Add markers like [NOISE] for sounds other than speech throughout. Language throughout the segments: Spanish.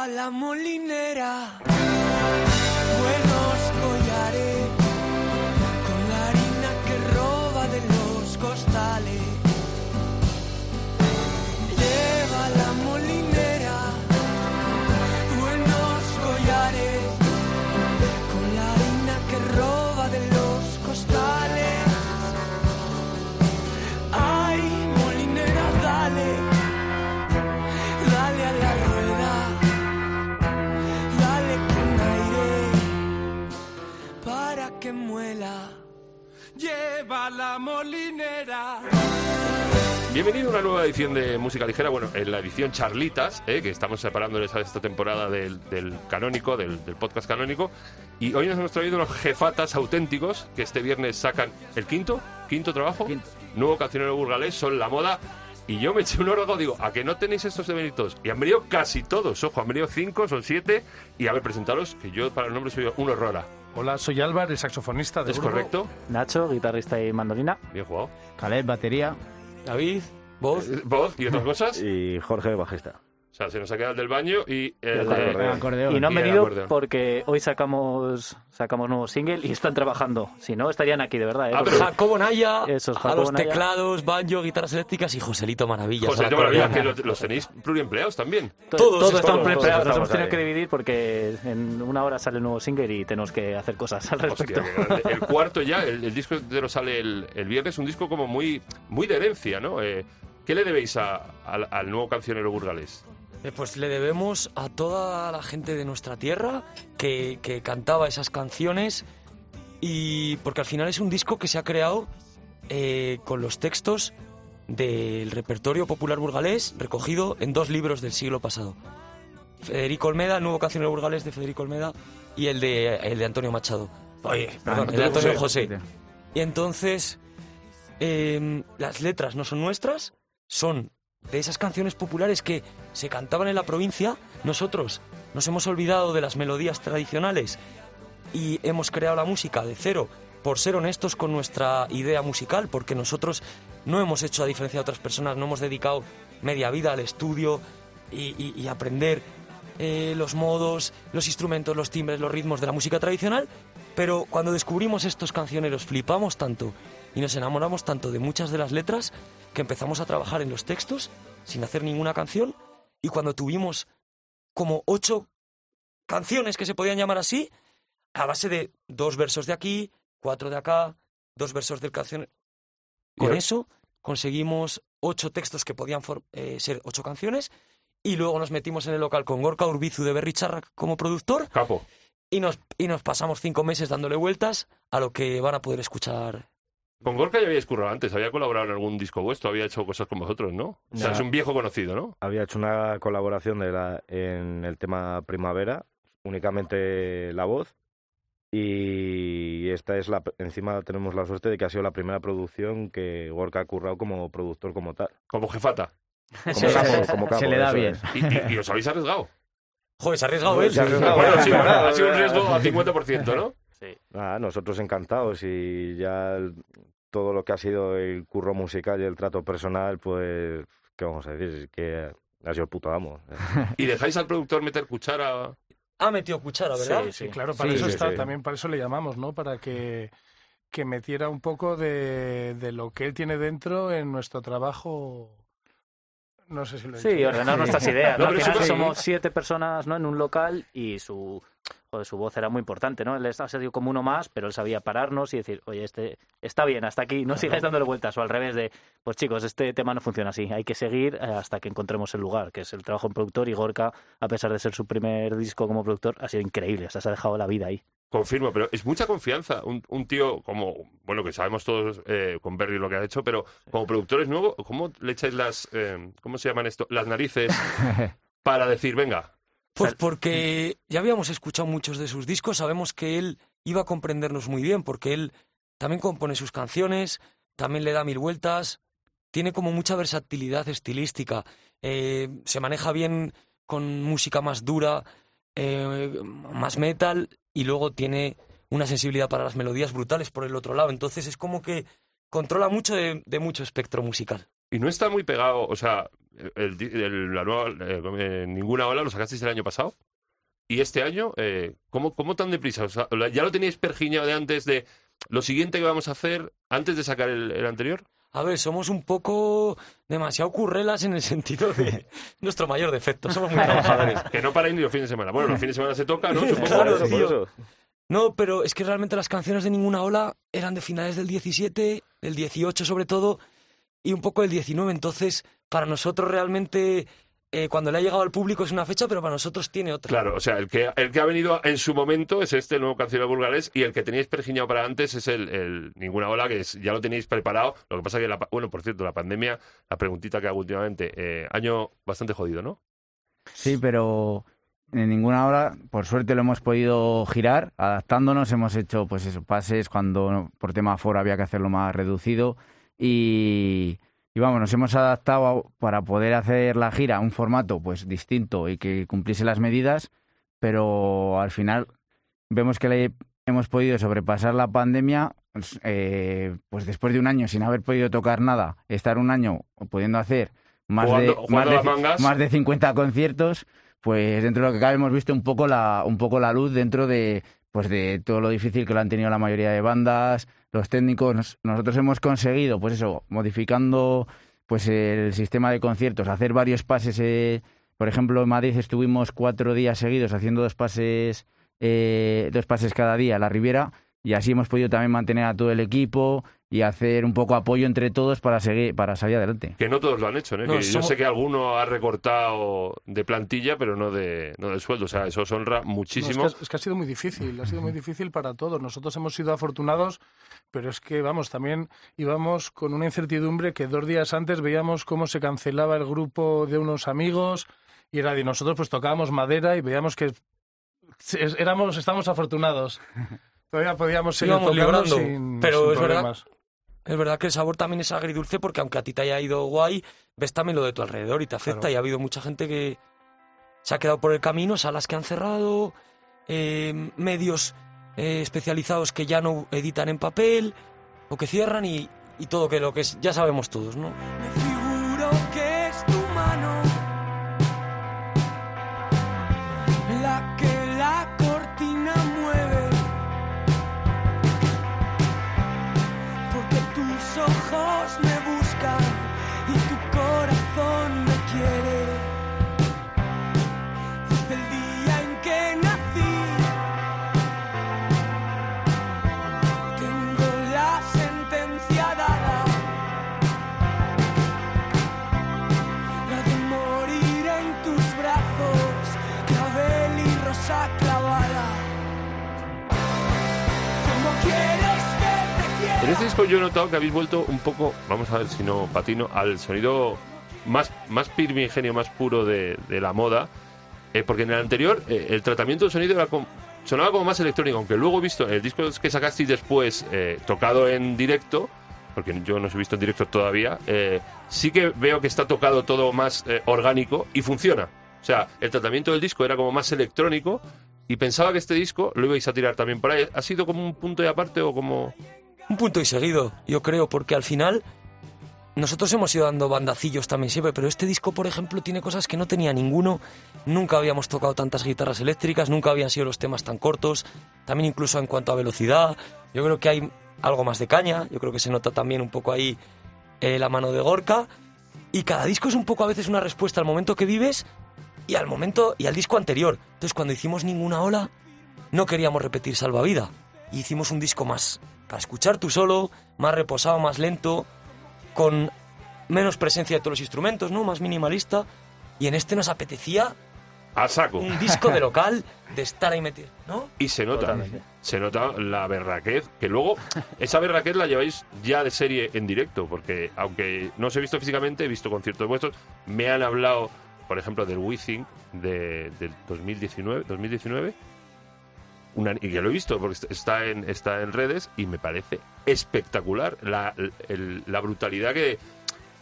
Lleva la molinera buenos collares con la harina que roba de los costales. Que muela. Lleva la molinera. Bienvenido a una nueva edición de Música Ligera, bueno, en la edición Charlitas, eh, que estamos separándoles a esta temporada del, del canónico, del, del podcast canónico. Y hoy nos hemos traído unos jefatas auténticos que este viernes sacan el quinto, quinto trabajo, nuevo cancionero burgalés, son la moda. Y yo me eché un órgano, digo, ¿a que no tenéis estos de méritos? Y han venido casi todos, ojo, han venido cinco, son siete. Y a ver, presentaros, que yo para el nombre soy un horrora. Hola, soy Álvaro, el saxofonista de ¿Es Urbo. correcto? Nacho, guitarrista y mandolina. Bien jugado. Caleb, batería. David, voz. Eh, Voz y otras [LAUGHS] cosas. Y Jorge, bajista. O sea, se nos ha quedado el del baño y el, el de- acordeón. Y no han Y el venido acordeón. porque hoy sacamos sacamos nuevo single y están trabajando. Si no, estarían aquí de verdad. ¿eh? Ah, Porque- Jacobo Naya, Eso es, a Jacobo los Naya. teclados, banjo, guitarras eléctricas y Joselito al de Maravilla, que acordeón. los, los tenéis pluriempleados también. to- todos todos, están todos Nos hemos tenido que dividir porque en una hora sale el nuevo single y tenemos que hacer cosas al respecto. Hostia. El [LAUGHS] cuarto ya, el, el disco entero sale el, el viernes, un disco como muy, muy de herencia, ¿no? Eh, ¿Qué le debéis a- al, al nuevo cancionero burgalés? Eh, Pues le debemos a toda la gente de nuestra tierra que, que cantaba esas canciones y porque al final es un disco que se ha creado eh, con los textos del repertorio popular burgalés recogido en dos libros del siglo pasado. Federico Olmeda, el nuevo cancionero burgalés de Federico Olmeda y el de, el de Antonio Machado. Oye, perdón, el de Antonio José. Y entonces, em, las letras no son nuestras, son de esas canciones populares que se cantaban en la provincia. Nosotros nos hemos olvidado de las melodías tradicionales y hemos creado la música de cero por ser honestos con nuestra idea musical, porque nosotros no hemos hecho, a diferencia de otras personas, no hemos dedicado media vida al estudio y, aprender eh, los modos, los instrumentos, los timbres, los ritmos de la música tradicional, pero cuando descubrimos estos cancioneros flipamos tanto y nos enamoramos tanto de muchas de las letras que empezamos a trabajar en los textos sin hacer ninguna canción y cuando tuvimos como ocho canciones que se podían llamar así, a base de dos versos de aquí, cuatro de acá, dos versos del canción. Con eso conseguimos ocho textos que podían eh, ser ocho canciones y luego nos metimos en el local con Gorka Urbizu de Berricharra como productor Capo. y nos, y nos pasamos cinco meses dándole vueltas a lo que van a poder escuchar. Con Gorka ya habíais currado antes, había colaborado en algún disco vuestro, había hecho cosas con vosotros, ¿no? O sea, Ya. es un viejo conocido, ¿no? Había hecho una colaboración de la, en el tema Primavera, únicamente la voz. Y esta es la. Encima tenemos la suerte de que ha sido la primera producción que Gorka ha currado como productor como tal. Como jefata. [LAUGHS] Como Sí, capo, sí. como capo, Se le da bien. Y, y- y os habéis arriesgado. Joder, se ha arriesgado él. Se. Bueno, sí, Bueno, [LAUGHS] ha sido un riesgo al 50%, ¿no? Sí. Nada, nosotros encantados y ya el- todo lo que ha sido el curro musical y el trato personal, pues, ¿qué vamos a decir? Es que ha sido el puto amo. [LAUGHS] Y dejáis al productor meter cuchara. Ha metido cuchara, ¿verdad? Sí, Sí, sí. claro, para Sí, eso sí, está, sí. también para eso le llamamos, ¿no? Para que, que metiera un poco de, de lo que él tiene dentro en nuestro trabajo. No sé si lo he Sí, dicho. ordenar [LAUGHS] nuestras ideas. No, ¿no? Al final sí. somos siete personas ¿no? en un local y su, joder, su voz era muy importante, ¿no? Él ha sido como uno más, pero él sabía pararnos y decir, oye, este está bien, hasta aquí, no sigáis dándole vueltas. O al revés de, pues chicos, este tema no funciona así, hay que seguir eh, hasta que encontremos el lugar, que es el trabajo en productor. Y Gorka, a pesar de ser su primer disco como productor, ha sido increíble, o sea, se ha dejado la vida ahí. Confirmo, pero es mucha confianza. Un, un tío como, bueno, que sabemos todos eh, con Berry lo que ha hecho, pero como productores nuevos, ¿cómo le echáis las, eh, ¿cómo se llaman esto? Las narices [LAUGHS] para decir, venga, Pues porque ya habíamos escuchado muchos de sus discos, sabemos que él iba a comprendernos muy bien, porque él también compone sus canciones, también le da mil vueltas, tiene como mucha versatilidad estilística, eh, se maneja bien con música más dura, eh, más metal, y luego tiene una sensibilidad para las melodías brutales por el otro lado. Entonces es como que controla mucho de, de mucho espectro musical. Y no está muy pegado, o sea, el el- la nueva, eh, eh, Ninguna Ola lo sacasteis el año pasado. Y este año, eh, ¿cómo, ¿cómo tan deprisa? O sea, ¿la- ¿Ya lo teníais pergiñado de antes de lo siguiente que vamos a hacer antes de sacar el, el anterior? A ver, somos un poco demasiado currelas en el sentido de [LAUGHS] nuestro mayor defecto. Somos muy [LAUGHS] trabajadores. Que no paráis ni los fines de semana. Bueno, los fines de semana se toca, ¿no? [LAUGHS] Supongo. Claro, eso, tío. eso. No, pero es que realmente las canciones de Ninguna Ola eran de finales del 17, del 18 sobre todo, y un poco del 19. Entonces, para nosotros realmente, eh, cuando le ha llegado al público es una fecha, pero para nosotros tiene otra. Claro, o sea, el que, el que ha venido en su momento es este, el nuevo cancionero burgalés, y el que teníais pergiñado para antes es el, el Ninguna Ola, que es- ya lo tenéis preparado. Lo que pasa que, la, bueno, por cierto, la pandemia, la preguntita que hago últimamente, eh, año bastante jodido, ¿no? Sí, pero en ninguna hora, por suerte, lo hemos podido girar, adaptándonos. Hemos hecho, pues eso, pases cuando por tema aforo había que hacerlo más reducido. Y, y vamos, nos hemos adaptado a- para poder hacer la gira a un formato pues distinto y que cumpliese las medidas, pero al final vemos que le hemos podido sobrepasar la pandemia. pues, eh, pues después de un año sin haber podido tocar nada, estar un año pudiendo hacer más Jugando- de, jugando más, de, mangas. más de 50 conciertos, pues dentro de lo que cabe hemos visto un poco la, un poco la luz dentro de, pues de todo lo difícil que lo han tenido la mayoría de bandas, los técnicos. Nos- Nosotros hemos conseguido, pues eso, modificando pues el sistema de conciertos, hacer varios pases. eh, por ejemplo, en Madrid estuvimos cuatro días seguidos haciendo dos pases, eh, dos pases cada día a la Riviera y así hemos podido también mantener a todo el equipo y hacer un poco apoyo entre todos para seguir para salir adelante. Que no todos lo han hecho, ¿eh? No, Que Yo somos- sé que alguno ha recortado de plantilla, pero no de, no de sueldo. O sea, eso os honra No, muchísimo. es, que, es que ha sido muy difícil, ha sido muy difícil para todos. Nosotros hemos sido afortunados, pero es que, vamos, también íbamos con una incertidumbre que dos días antes veíamos cómo se cancelaba el grupo de unos amigos y era de nosotros pues tocábamos madera y veíamos que éramos, estábamos afortunados. Todavía podíamos seguir Íbamos tocando librando, sin, pero sin es verdad problemas. Es verdad que el sabor también es agridulce porque aunque a ti te haya ido guay, ves también lo de tu alrededor y te afecta. Claro. Y ha habido mucha gente que se ha quedado por el camino, salas que han cerrado, eh, medios eh, especializados que ya no editan en papel o que cierran y, y todo que lo que es, ya sabemos todos, ¿no? En este disco yo he notado que habéis vuelto un poco, vamos a ver si no patino, al sonido más, más primigenio, más puro de, de la moda. eh, porque en el anterior eh, el tratamiento del sonido era como- sonaba como más electrónico, aunque luego he visto el disco que sacasteis después, eh, tocado en directo, porque yo no os he visto en directo todavía, eh, sí que veo que está tocado todo más orgánico y funciona. O sea, el tratamiento del disco era como más electrónico y pensaba que este disco lo ibais a tirar también por ahí. ¿Ha sido como un punto de aparte o como...? Un punto y seguido, yo creo, porque al final nosotros hemos ido dando bandacillos también siempre, pero este disco, por ejemplo, tiene cosas que no tenía ninguno. Nunca habíamos tocado tantas guitarras eléctricas, nunca habían sido los temas tan cortos. También incluso en cuanto a velocidad, yo creo que hay algo más de caña. Yo creo que se nota también un poco ahí eh, la mano de Gorka. Y cada disco es un poco a veces una respuesta al momento que vives y al momento y al disco anterior. Entonces, cuando hicimos ninguna ola, no queríamos repetir Salvavida. Y hicimos un disco más para escuchar tú solo, más reposado, más lento, con menos presencia de todos los instrumentos, ¿no? Más minimalista. Y en este nos apetecía A saco. un disco de local de estar ahí metido, ¿no? Y se nota, Totalmente. se nota la berraquez, que luego esa berraquez la lleváis ya de serie en directo, porque aunque no os he visto físicamente, he visto conciertos vuestros, me han hablado, por ejemplo, del Withing de, del 2019, 2019 y que lo he visto porque est- está en, está en redes y me parece espectacular la, el- la brutalidad que,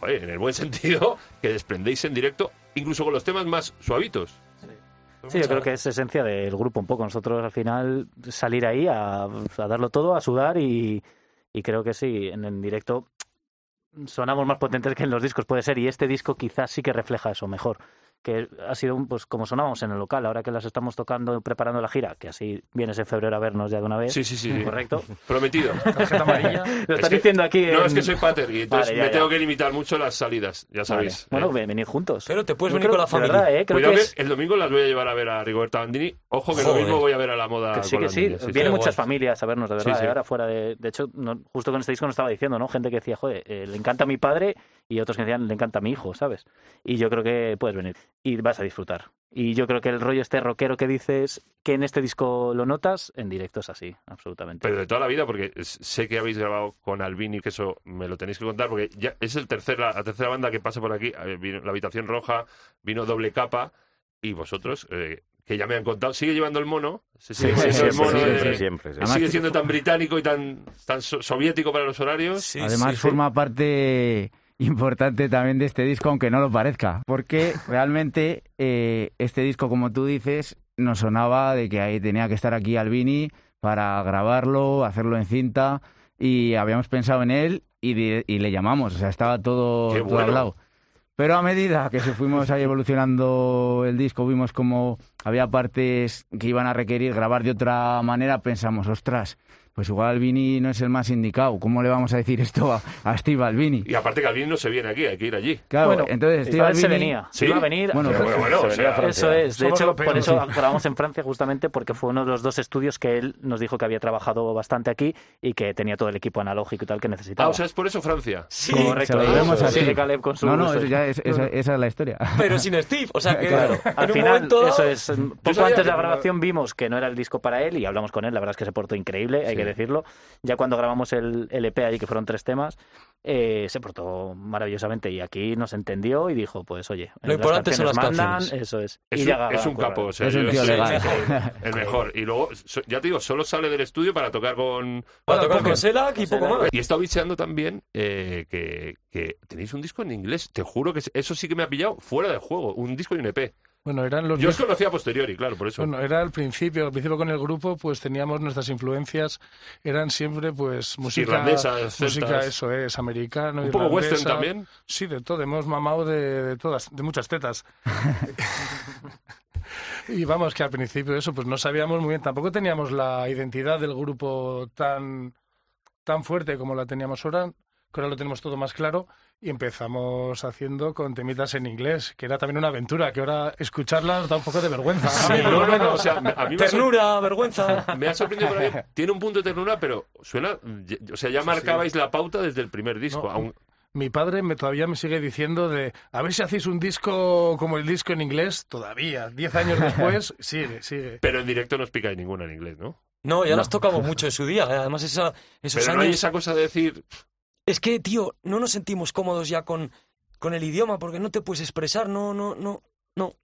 oye, en el buen [LAUGHS] sentido, que desprendéis en directo, incluso con los temas más suavitos. Sí, yo creo que es esencia del grupo un poco. Nosotros al final salir ahí a, darlo todo, a sudar y, y creo que sí, en el directo sonamos más potentes que en los discos, puede ser, y este disco quizás sí que refleja eso mejor. Que ha sido un, pues como sonábamos en el local, ahora que las estamos tocando, preparando la gira, que así vienes en febrero a vernos ya de una vez. Sí, sí, sí. sí. Correcto. [LAUGHS] Prometido. Tarjeta amarilla. [LAUGHS] Lo estás que- diciendo aquí. No, en- es que soy pater y entonces Vale, ya, me ya. tengo que limitar mucho las salidas, ya Vale. sabéis. Bueno, ¿eh? ven- venid juntos. Pero te puedes Yo venir creo- con la familia. verdad, ¿eh? Creo Cuidado que que, es- el domingo las voy a llevar a ver a Rigoberta Bandini. Ojo que el Joder. domingo voy a ver a la moda Que sí, que sí. sí, Vienen muchas guay. familias a vernos, de verdad. sí. eh, Ahora fuera de... De hecho, no- justo con este disco nos estaba diciendo, ¿no? Gente que decía, joder, eh, le encanta a mi padre y otros que decían, le encanta a mi hijo, ¿sabes? Y yo creo que puedes venir y vas a disfrutar. Y yo creo que el rollo este rockero que dices, que en este disco lo notas, en directo es así, absolutamente. Pero de toda la vida, porque sé que habéis grabado con Albini, que eso me lo tenéis que contar, porque ya es el tercer, la, la tercera banda que pasa por aquí. Eh, Vino La Habitación Roja, vino Doble Capa, y vosotros, eh, que ya me han contado, sigue llevando el mono. Se sigue Sí, siendo el siempre, mono de- siempre, siempre, siempre. sigue siendo tan británico y tan, tan so- soviético para los horarios. Sí, Además sí, sí. forma parte importante también de este disco, aunque no lo parezca, porque realmente eh, este disco, como tú dices, nos sonaba de que ahí tenía que estar aquí Albini para grabarlo, hacerlo en cinta, y habíamos pensado en él y, de- y le llamamos, o sea, estaba todo bueno. hablado. Pero a medida que se fuimos ahí evolucionando el disco, vimos como había partes que iban a requerir grabar de otra manera, pensamos, ostras, pues igual Albini no es el más indicado. ¿Cómo le vamos a decir esto a, a Steve Albini? Y aparte que Albini no se viene aquí, hay que ir allí. Claro, bueno, entonces Steve vez se Albini- venía, ¿Sí? se iba a venir. Bueno, Pero bueno, bueno, Se o venía sea, a Francia. Eso es, de hecho, por eso sí. grabamos en Francia justamente porque fue uno de los dos estudios que él nos dijo que había trabajado bastante aquí y que tenía todo el equipo analógico y tal que necesitaba. Ah, o sea, es por eso Francia. Sí, Correcto, se lo sigue así. Caleb con su No, no, eso ya es- esa, esa es la historia. pero sin Steve. O sea que Claro, al final, momento eso es. Poco antes de la grabación vimos que no era el disco para él y hablamos con él. La verdad es que se portó increíble, hay Sí. que decirlo. Ya cuando grabamos el LP allí, que fueron tres temas, eh, se portó maravillosamente y aquí nos entendió y dijo: Pues oye, Lo importante son las mandan, canciones. Eso es. Es y un, ya es un curra. capo, o sea, Es un yo- tío sí, legal. El [LAUGHS] mejor. Y luego, so- ya te digo, solo sale del estudio para tocar con... Para tocar con Selak y poco más. Y he estado bicheando también eh, que, que tenéis un disco en inglés. Te juro que eso sí que me ha pillado fuera del juego. Un disco y un EP. Bueno, eran los Yo os conocía a posteriori, claro, por eso. Bueno, era al principio, al principio con el grupo, pues teníamos nuestras influencias, eran siempre pues música, Irlandesas, música eso es, americano, un poco irlandesa. western también. Sí, de todo, hemos mamado de, de todas, de muchas tetas. [LAUGHS] y vamos, que al principio eso, pues no sabíamos muy bien, tampoco teníamos la identidad del grupo tan, tan fuerte como la teníamos ahora, que ahora lo tenemos todo más claro, y empezamos haciendo con temitas en inglés, que era también una aventura, que ahora escucharlas da un poco de vergüenza. Sí, no, no, no, o sea, a mí me Ternura, vergüenza. me ha sorprendido por ahí. Tiene un punto de ternura, pero suena... O sea, ya marcabais la pauta desde el primer disco. No, aún- Mi padre me, todavía me sigue diciendo de, a ver si hacéis un disco como el disco en inglés, todavía, diez años después, [LAUGHS] sigue, sigue. pero en directo no os picáis ninguna en inglés, ¿no? No, ya las tocamos [LAUGHS] mucho en su día. eh. Además, esa, esos Pero no hay años... esa cosa de decir... Es que, tío, no nos sentimos cómodos ya con, con el idioma porque no te puedes expresar, no, no, no, no.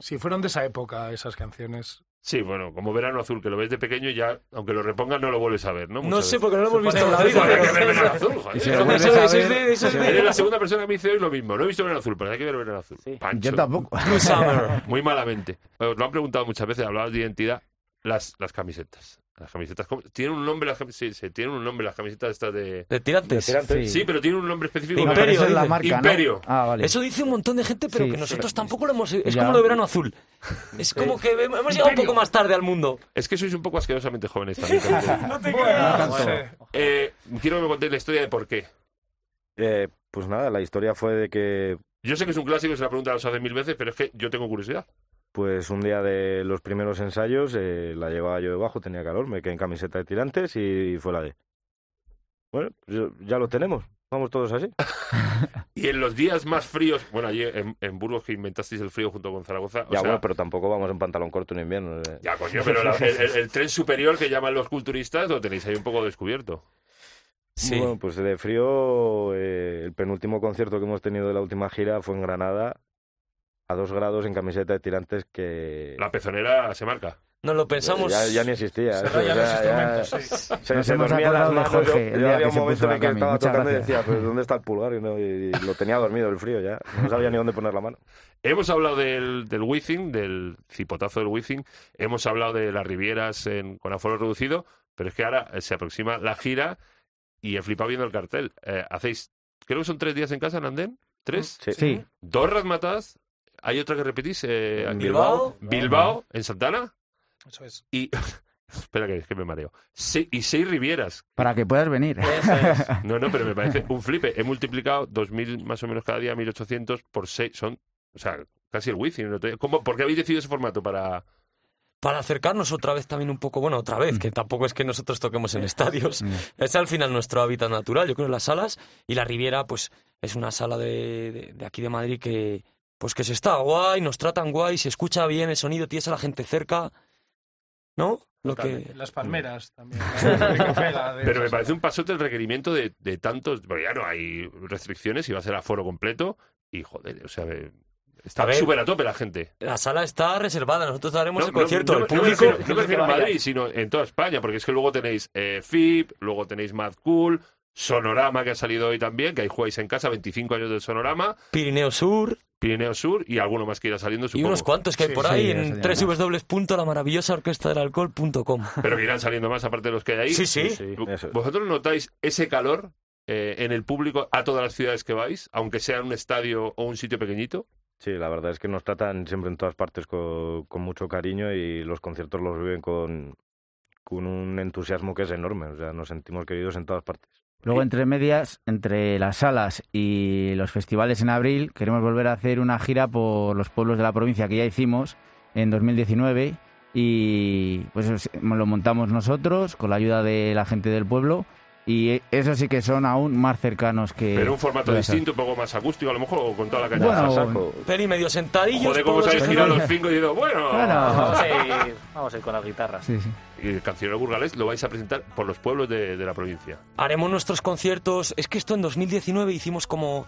Si fueron de esa época esas canciones. Sí, bueno, como Verano Azul, que lo ves de pequeño y ya, aunque lo repongas, no lo vuelves a ver, ¿no? No sé veces. porque no lo hemos visto en la vida. Hay que pero- ver Verano Azul, joder. Si lo a ver- eso es Eres la segunda persona que me dice hoy lo mismo. No he visto Verano Azul, pero hay que ver Verano Azul. Sí. Pancho. Yo tampoco. Muy malamente. Os lo han preguntado muchas veces, hablabas de identidad. Las, las camisetas. Las camisetas. ¿Tienen un nombre las camisetas? Sí, sí, tienen un nombre las camisetas estas de... De tirantes. Sí. Sí, pero tienen un nombre específico. No, Imperio, es la ¿no? Ah, vale. Eso dice un montón de gente, pero Sí, que nosotros tampoco lo hemos... Es Ya. como lo de verano azul. [LAUGHS] Es como que hemos llegado un poco más tarde al mundo. Es que sois un poco asquerosamente jóvenes también. [LAUGHS] No te Bueno, creas. no sé. eh, quiero que me contéis la historia de por qué. Eh, pues nada, la historia fue de que Yo sé que es un clásico, se la pregunta os hace mil veces, pero es que yo tengo curiosidad. Pues un día de los primeros ensayos eh, la llevaba yo debajo, tenía calor, me quedé en camiseta de tirantes y fue la de... Bueno, yo- ya lo tenemos, vamos todos así. [LAUGHS] Y en los días más fríos, bueno, allí en, en Burgos que inventasteis el frío junto con Zaragoza, o ya sea, bueno, pero tampoco vamos en pantalón corto en invierno. eh. ya coño, pero la- el, el- el tren superior que llaman los culturistas lo tenéis ahí un poco descubierto. Sí. Bueno, pues de frío, eh, el penúltimo concierto que hemos tenido de la última gira fue en Granada, a dos grados en camiseta de tirantes que... La pezonera se marca. Nos lo pensamos. Ya, ya ni existía. [LAUGHS] Se eso, o sea, ya- sí. Se, Nos se hemos dormía las acordado de manos. yo- Jorge el yo día había que un se momento puso en la el que estaba Muchas tocando y decía, pues ¿dónde está el pulgar? Y, no, y lo tenía dormido el frío ya. No sabía ni dónde poner la mano. Hemos hablado del, del Wizzing, del cipotazo del Wizzing. Hemos hablado de las Rivieras en- con aforo reducido, pero es que ahora eh, se aproxima la gira y he flipado viendo el cartel. Eh, hacéis creo que son tres días en casa en Andén. ¿Tres? Sí. Sí, Dos razmataz. Hay otra que repetís. eh. Bilbao. Bilbao, en Santana. Eso es. Y. [LAUGHS] Espera que, que me mareo. Se- y seis Rivieras. para que puedas venir. Eso es. No, no, pero me parece un flipe. He multiplicado 2.000 más o menos cada día, 1.800 por 6. Son, o sea, casi el wifi. ¿no? ¿Cómo, ¿Por qué habéis decidido ese formato? Para... Para acercarnos otra vez también un poco, bueno, otra vez, que tampoco es que nosotros toquemos en estadios. Mm. Es al final nuestro hábitat natural, yo creo, las salas. Y la Riviera, pues, es una sala de, de- de aquí de Madrid que, pues, que se está guay, nos tratan guay, se escucha bien el sonido, tienes a la gente cerca. ¿No? Lo que... Las palmeras también. [LAUGHS] la de Pero me parece un pasote el requerimiento de, de tantos. Porque ya no hay restricciones y va a ser aforo completo. Y joder, o sea, me- está súper a tope la gente. La sala está reservada, nosotros daremos el concierto. no, el no me público... refiero- no me refiero a Madrid, sino en toda España, porque es que luego tenéis eh, FIP, luego tenéis Mad Cool, Sonorama, que ha salido hoy también, que ahí jugáis en casa, 25 años del Sonorama, Pirineo Sur Pirineo Sur y alguno más que irá saliendo, y supongo. unos cuantos que hay Sí, por sí, ahí en www.lamaravillosaorquestadelalcohol.com. Pero que irán saliendo más aparte de los que hay ahí. Sí, sí. ¿Vosotros notáis ese calor eh, en el público a todas las ciudades que vais, aunque sea en un estadio o un sitio pequeñito? Sí, la verdad es que nos tratan siempre en todas partes con, con mucho cariño y los conciertos los viven con, con un entusiasmo que es enorme. O sea, nos sentimos queridos en todas partes. Luego, entre medias, entre las salas y los festivales en abril, queremos volver a hacer una gira por los pueblos de la provincia que ya hicimos en 2019 y pues es- lo montamos nosotros con la ayuda de la gente del pueblo y eso sí que son aún más cercanos que... Pero un formato distinto, un poco más acústico, a lo mejor, o con toda la caña. Bueno, saco. Peri medio sentadillos. Joder, cómo se habéis girado los cinco y digo, bueno. Bueno. Vamos a ir, [LAUGHS] vamos a ir con las guitarras. Sí, sí. Y el cancionero burgalés lo vais a presentar por los pueblos de, de la provincia. Haremos nuestros conciertos. Es que esto en 2019 hicimos como,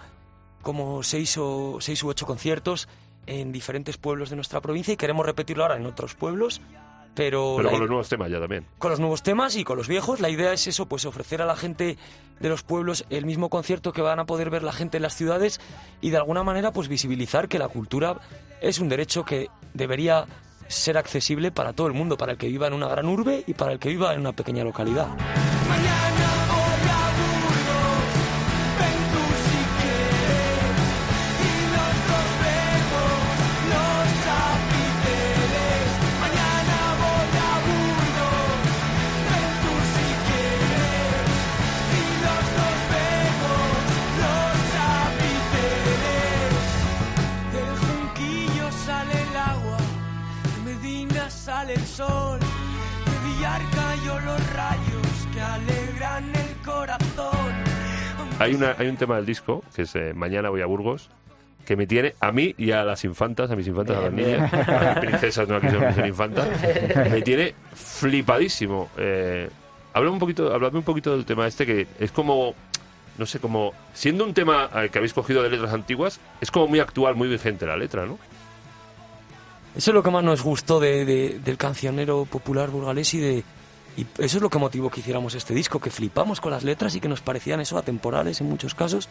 como seis, o, seis u ocho conciertos en diferentes pueblos de nuestra provincia y queremos repetirlo ahora en otros pueblos. Pero, Pero la- con los nuevos temas ya también. con los nuevos temas y con los viejos. La idea es eso, pues ofrecer a la gente de los pueblos el mismo concierto que van a poder ver la gente en las ciudades y de alguna manera pues visibilizar que la cultura es un derecho que debería ser accesible para todo el mundo, para el que viva en una gran urbe y para el que viva en una pequeña localidad. Mañana Hay, una, hay un tema del disco, que es eh, Mañana voy a Burgos, que me tiene a mí y a las infantas, a mis infantas, a las niñas, a las princesas, no aquí son, son infantas, me tiene flipadísimo. Eh, háblame, un poquito, háblame un poquito del tema este, que es como, no sé, como, siendo un tema eh, que habéis cogido de letras antiguas, es como muy actual, muy vigente la letra, ¿no? Eso es lo que más nos gustó de- de- del cancionero popular burgalés y de y eso es lo que motivó que hiciéramos este disco, que flipamos con las letras y que nos parecían eso atemporales en muchos casos.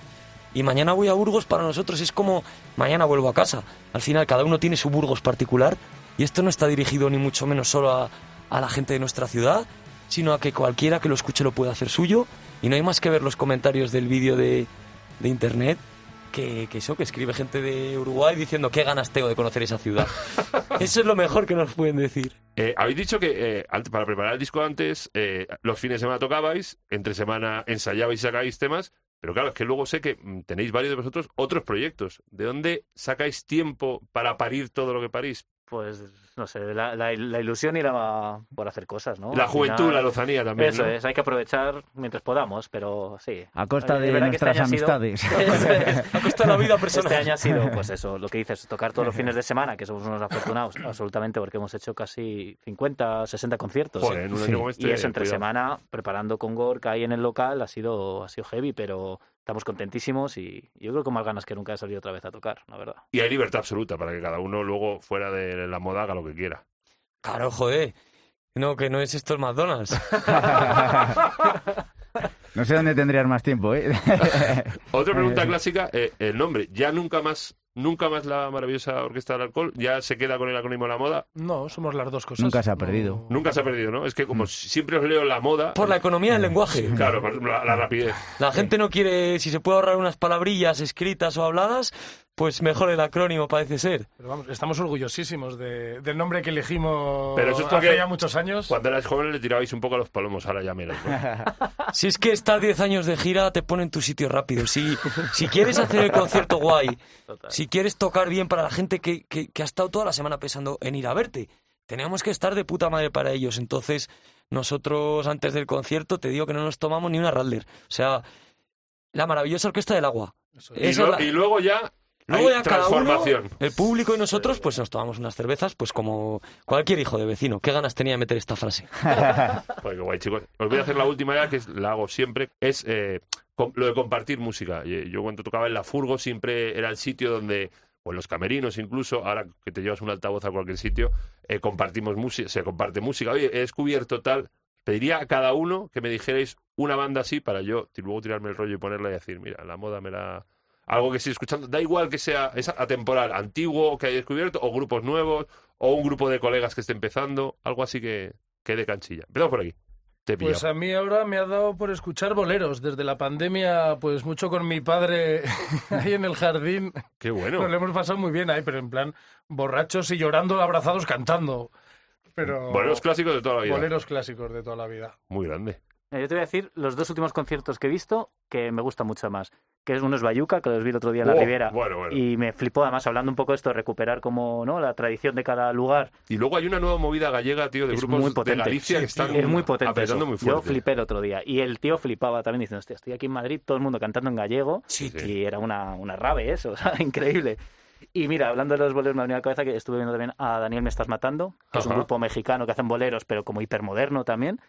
Y mañana voy a Burgos para nosotros es como mañana vuelvo a casa. Al final cada uno tiene su Burgos particular y esto no está dirigido ni mucho menos solo a, a la gente de nuestra ciudad, sino a que cualquiera que lo escuche lo pueda hacer suyo. Y no hay más que ver los comentarios del vídeo de, de internet que, que eso, que escribe gente de Uruguay diciendo qué ganas tengo de conocer esa ciudad. [LAUGHS] Eso es lo mejor que nos pueden decir. Eh, habéis dicho que eh, antes, para preparar el disco antes, eh, los fines de semana tocabais, entre semana ensayabais y sacáis temas, pero claro, es que luego sé que mm, tenéis varios de vosotros otros proyectos. ¿De dónde sacáis tiempo para parir todo lo que parís? Pues, no sé, la, la- la ilusión y la por hacer cosas, ¿no? la Al juventud, final- la lozanía también, Eso ¿no? es, hay que aprovechar mientras podamos, pero sí. A costa Oye, de este nuestras año ha sido- amistades. [LAUGHS] A costa de la vida personal. Este año ha sido, pues eso, lo que dices, tocar todos los fines de semana, que somos unos afortunados, [CLEARS THROAT] absolutamente, porque hemos hecho casi 50, 60 conciertos. Joder, en un Sí. este, y eso entre cuidado. semana, preparando con Gorka ahí en el local, ha sido, ha sido heavy, pero estamos contentísimos y yo creo que más ganas que nunca de salir otra vez a tocar, la verdad. Y hay libertad absoluta para que cada uno luego fuera de la moda haga lo que quiera. Claro, joder. No, que no es esto el McDonald's. [LAUGHS] No sé dónde tendrías más tiempo, ¿eh? [LAUGHS] Otra pregunta [LAUGHS] clásica, eh, el nombre. Ya nunca más nunca más la maravillosa Orquesta del Alcohol, ya se queda con el acrónimo de la moda. No, somos las dos cosas. Nunca se ha No- perdido. Nunca se ha perdido, ¿no? Es que como siempre os leo la moda. Por la economía del lenguaje. [LAUGHS] Claro, por la, la rapidez. La gente no quiere, si se puede ahorrar unas palabrillas escritas o habladas, pues mejor el acrónimo parece ser. Pero vamos, estamos orgullosísimos de- del nombre que elegimos Pero eso es hace ya muchos años. Cuando eras joven le tirabais un poco a los palomos, ahora ya menos. ¿no? [LAUGHS] Si es que estar 10 años de gira te pone en tu sitio rápido. Si, si quieres hacer el concierto guay, si quieres tocar bien para la gente que, que- que ha estado toda la semana pensando en ir a verte, tenemos que estar de puta madre para ellos. Entonces, nosotros antes del concierto te digo que no nos tomamos ni una Radler. O sea, la maravillosa orquesta del agua. Eso y, Esa es lo- la- y luego ya Luego hay ya cada uno, transformación. el público y nosotros, pues nos tomamos unas cervezas, pues como cualquier hijo de vecino. ¿Qué ganas tenía de meter esta frase? [LAUGHS] Joder, qué guay, chicos. Os voy a hacer la última ya, que es- la hago siempre, es eh, lo de compartir música. Y, Yo cuando tocaba en la Furgo siempre era el sitio donde, o en los camerinos incluso, ahora que te llevas un altavoz a cualquier sitio, eh, compartimos música, se comparte música. Oye, he descubierto tal... Pediría a cada uno que me dijerais una banda así para yo luego tirarme el rollo y ponerla y decir, mira, la moda me la... Algo que estoy escuchando, da igual que sea es atemporal, antiguo, que haya descubierto, o grupos nuevos, o un grupo de colegas que esté empezando, algo así que, que de canchilla. Empezamos por aquí. Te Pues a mí ahora me ha dado por escuchar boleros. Desde la pandemia, pues mucho con mi padre [LAUGHS] ahí en el jardín. Qué bueno. Nos lo hemos pasado muy bien ahí, pero en plan borrachos y llorando, abrazados, cantando. Pero Boleros clásicos de toda la vida. boleros clásicos de toda la vida. Muy grande. Yo te voy a decir los dos últimos conciertos que he visto que me gustan mucho más. Que es uno es Bayuca, que los vi el otro día en la Oh, Ribera. bueno, bueno. Y me flipó, además, hablando un poco de esto, de recuperar como ¿no? la tradición de cada lugar. Y luego hay una nueva movida gallega, tío, de Es grupos muy de potente. Galicia que Sí, están es muy potente. muy Yo fuerte. flipé el otro día. Y el tío flipaba también diciendo, hostia, estoy aquí en Madrid, todo el mundo cantando en gallego. Sí, Sí. Y era una, una rave eso, [LAUGHS] o sea, increíble. Y mira, hablando de los boleros, me ha venido a la cabeza que estuve viendo también a Daniel Me Estás Matando, que es un Ajá. grupo mexicano que hacen boleros, pero como hipermoderno también.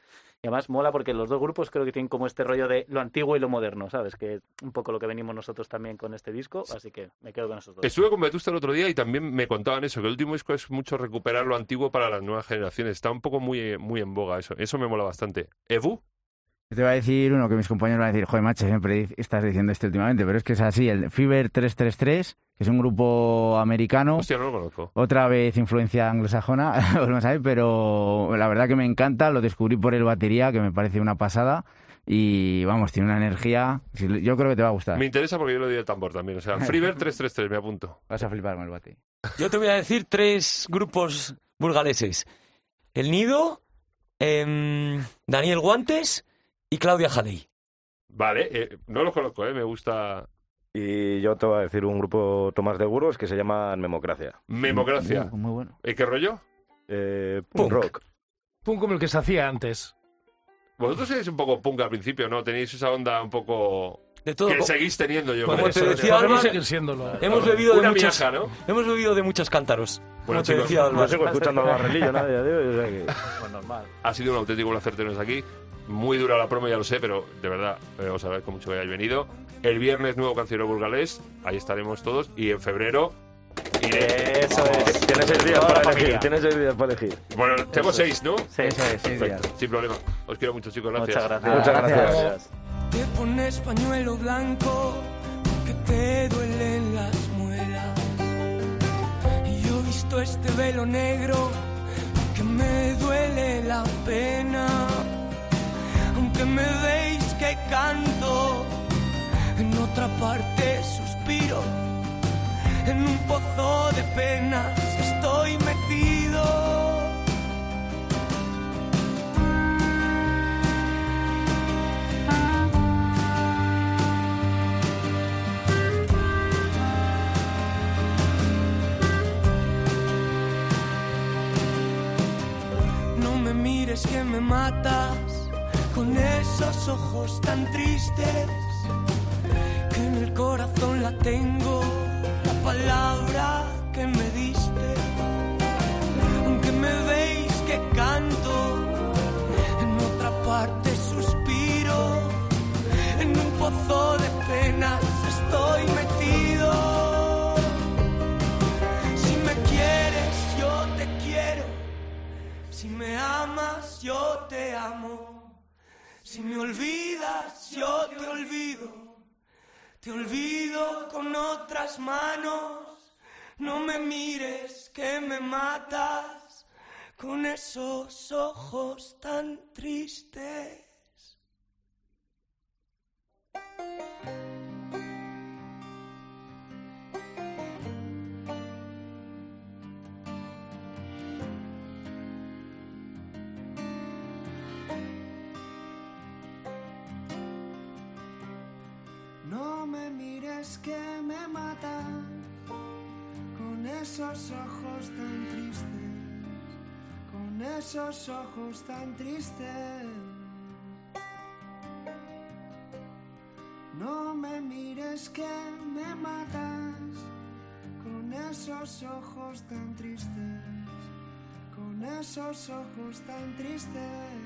Y además mola porque los dos grupos creo que tienen como este rollo de lo antiguo y lo moderno, ¿sabes? Que es un poco lo que venimos nosotros también con este disco, así que me quedo con esos dos. Estuve con Vetusta el otro día y también me contaban eso, que el último disco es mucho recuperar lo antiguo para las nuevas generaciones. Está un poco muy, muy en boga eso. Eso me mola bastante. ¿Evu? Te voy a decir uno que mis compañeros van a decir, joder, macho, siempre estás diciendo esto últimamente, pero es que es así, el Fever 333, que es un grupo americano, Hostia, no lo conozco. otra vez influencia anglosajona, volvemos a ver, pero la verdad que me encanta, lo descubrí por el batería, que me parece una pasada, y vamos, tiene una energía, yo creo que te va a gustar. Me interesa porque yo lo di de tambor también. O sea, [LAUGHS] Freebird 333, me apunto. Vas a flipar con el bate. Yo te voy a decir tres grupos burgaleses. El Nido, em, Daniel Guantes y Claudia Jaley. Vale, eh, no los conozco, ¿eh? Me gusta Y yo te voy a decir un grupo Tomás de Burgos que se llama Memocracia. Memocracia. Muy bueno. ¿Eh, ¿Qué rollo? Eh, Punk. punk rock. Pum como el que se hacía antes. Vosotros erais un poco punk al principio, ¿no? Tenéis esa onda un poco... De todo. Que seguís teniendo, yo Como te decía Podemos Alba, seguir siéndolo. hemos bebido de Una muchos, miaja, ¿no? hemos bebido de muchos cántaros. Bueno, como te decía Alba. No sigo escuchando a Barrelillo, nadie a día de hoy, o sea que- Pues [LAUGHS] normal. Ha sido un auténtico placer teneros aquí. Muy dura la promo, ya lo sé, pero de verdad eh, os agradezco mucho que hayáis venido. El viernes nuevo cancionero burgalés, ahí estaremos todos. Y en febrero iré. Eso es. Tienes seis días Toda la para elegir. Tienes seis días para elegir. Bueno, tengo seis, ¿no? Sí, Eso es, seis Perfecto, días. sin problema. Os quiero mucho, chicos. Gracias. Muchas gracias. Muchas gracias. Te pones pañuelo blanco porque te duelen las muelas. Y yo he visto este velo negro Aunque me veis que canto, en otra parte suspiro. En un pozo de penas estoy metido. No me mires que me matas con esos ojos tan tristes que en el corazón la tengo la palabra que me diste. Aunque me veis que canto, en otra parte suspiro, en un pozo de penas estoy metido. Si me quieres, yo te quiero. Si me amas, yo te. Si me olvidas, yo te olvido. Te olvido con otras manos. No me mires que me matas con esos ojos tan tristes. No me mires que me matan con esos ojos tan tristes, con esos ojos tan tristes. No me mires que me matas con esos ojos tan tristes, con esos ojos tan tristes.